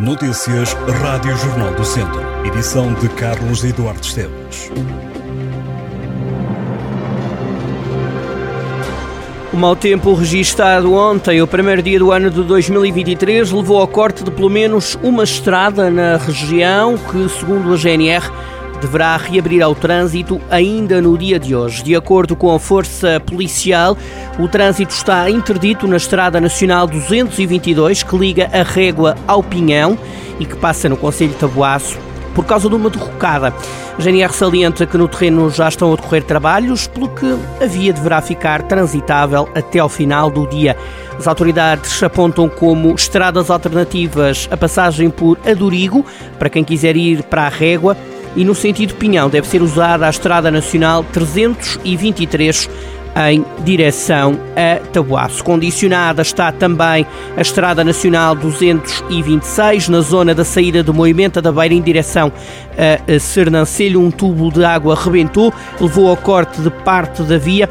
Notícias Rádio Jornal do Centro. Edição de Carlos Eduardo Esteves. O mau tempo registado ontem, o primeiro dia do ano de 2023, levou ao corte de pelo menos uma estrada na região que, segundo a GNR, deverá reabrir ao trânsito ainda no dia de hoje. De acordo com a Força Policial, o trânsito está interdito na Estrada Nacional 222, que liga a Régua ao Pinhão e que passa no Conselho de Taboaço por causa de uma derrocada. A GNR salienta que no terreno já estão a decorrer trabalhos, pelo que a via deverá ficar transitável até ao final do dia. As autoridades apontam como estradas alternativas a passagem por Adurigo, para quem quiser ir para a Régua, e no sentido Pinhão deve ser usada a Estrada Nacional 323 em direção a Tabuaço. Condicionada está também a Estrada Nacional 226, na zona da saída do Movimento da Beira em direção a Sernancelho. Um tubo de água rebentou, levou ao corte de parte da via.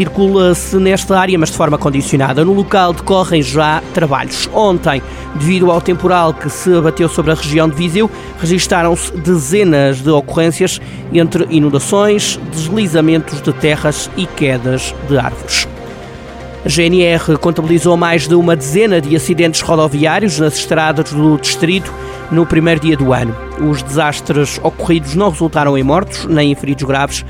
Circula-se nesta área, mas de forma condicionada. No local decorrem já trabalhos. Ontem, devido ao temporal que se abateu sobre a região de Viseu, registaram-se dezenas de ocorrências entre inundações, deslizamentos de terras e quedas de árvores. A GNR contabilizou mais de uma dezena de acidentes rodoviários nas estradas do distrito no primeiro dia do ano. Os desastres ocorridos não resultaram em mortos nem em feridos graves.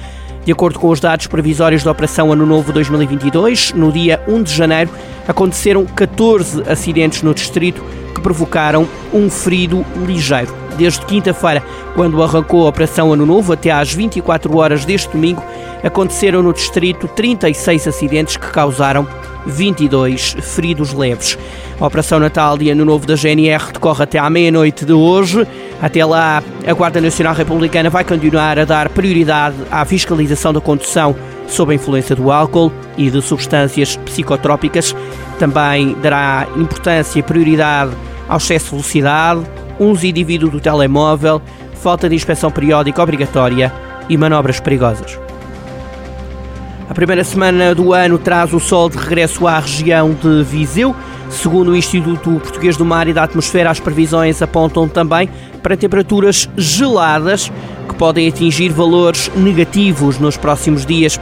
De acordo com os dados previsórios da Operação Ano Novo 2022, no dia 1 de janeiro aconteceram 14 acidentes no distrito que provocaram um ferido ligeiro. Desde quinta-feira, quando arrancou a Operação Ano Novo, até às 24 horas deste domingo, aconteceram no distrito 36 acidentes que causaram 22 feridos leves. A Operação Natal e Ano Novo da GNR decorre até à meia-noite de hoje. Até lá, a Guarda Nacional Republicana vai continuar a dar prioridade à fiscalização da condução sob a influência do álcool e de substâncias psicotrópicas. Também dará importância e prioridade ao excesso de velocidade, uso indivíduo do telemóvel, falta de inspeção periódica obrigatória e manobras perigosas. A primeira semana do ano traz o sol de regresso à região de Viseu. Segundo o Instituto Português do Mar e da Atmosfera, as previsões apontam também para temperaturas geladas que podem atingir valores negativos nos próximos dias.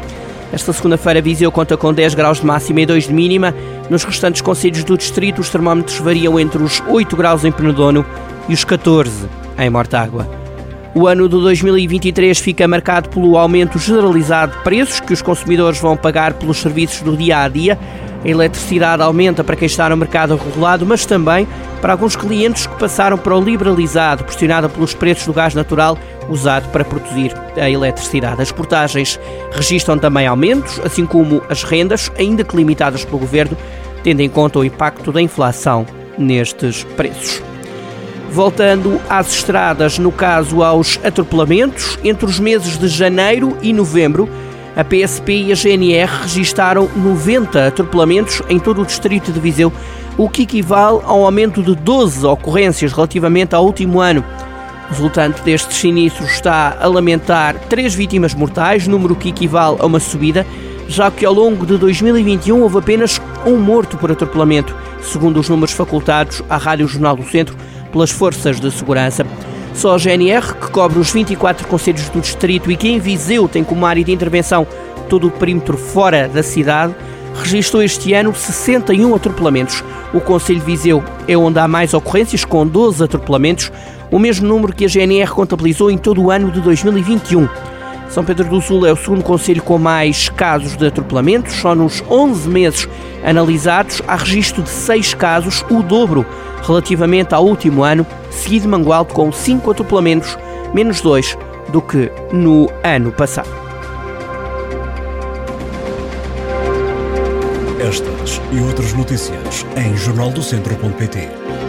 Esta segunda-feira, Viseu conta com 10 graus de máxima e 2 de mínima. Nos restantes conselhos do distrito, os termómetros variam entre os 8 graus em Penedono e os 14 em Mortágua. O ano de 2023 fica marcado pelo aumento generalizado de preços que os consumidores vão pagar pelos serviços do dia a dia. A eletricidade aumenta para quem está no mercado regulado, mas também para alguns clientes que passaram para o liberalizado, pressionado pelos preços do gás natural usado para produzir a eletricidade. As portagens registram também aumentos, assim como as rendas, ainda que limitadas pelo governo, tendo em conta o impacto da inflação nestes preços. Voltando às estradas, no caso aos atropelamentos, entre os meses de janeiro e novembro, a PSP e a GNR registaram 90 atropelamentos em todo o distrito de Viseu, o que equivale a um aumento de 12 ocorrências relativamente ao último ano. Resultante destes sinistros está a lamentar três vítimas mortais, número que equivale a uma subida, já que ao longo de 2021 houve apenas um morto por atropelamento, segundo os números facultados à Rádio Jornal do Centro pelas forças de segurança. Só a GNR, que cobre os 24 conselhos do distrito e que em Viseu tem como área de intervenção todo o perímetro fora da cidade, registrou este ano 61 atropelamentos. O Conselho de Viseu é onde há mais ocorrências, com 12 atropelamentos, o mesmo número que a GNR contabilizou em todo o ano de 2021. São Pedro do Sul é o segundo conselho com mais casos de atropelamentos. Só nos 11 meses analisados há registro de 6 casos, o dobro relativamente ao último ano, seguido de Mangualde com 5 atropelamentos, menos 2 do que no ano passado. Estas e outras notícias em jornaldocentro.pt